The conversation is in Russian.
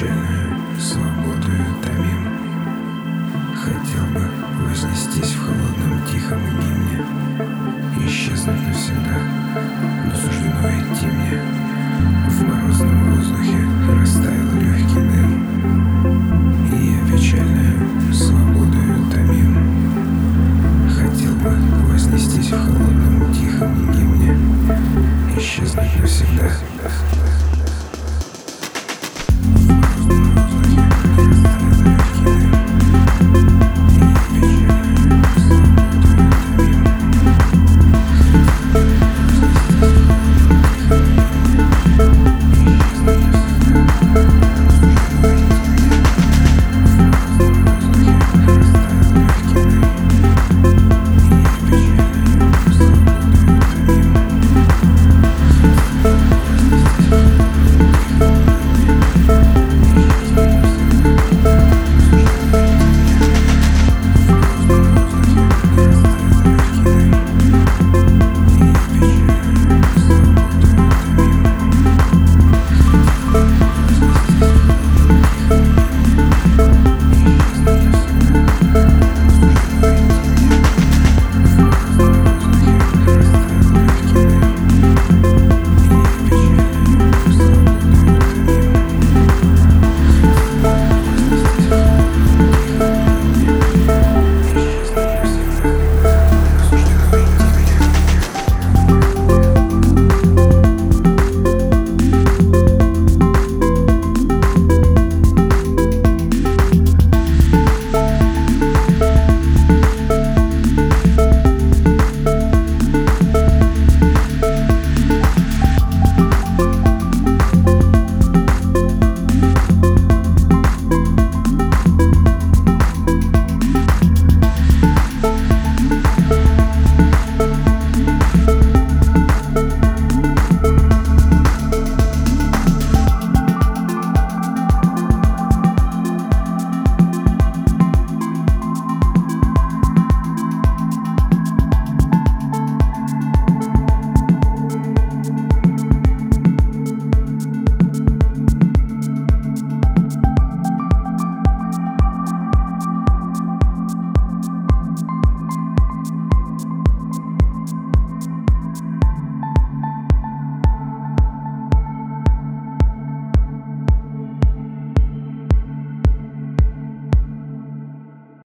Отчаянную свободу томим. Хотел бы вознестись в холодном тихом гимне, Исчезнуть навсегда, но суждено идти мне. В морозном воздухе растаял легкий дым, И я печальную свободою томим. Хотел бы вознестись в холодном тихом гимне, Исчезнуть навсегда,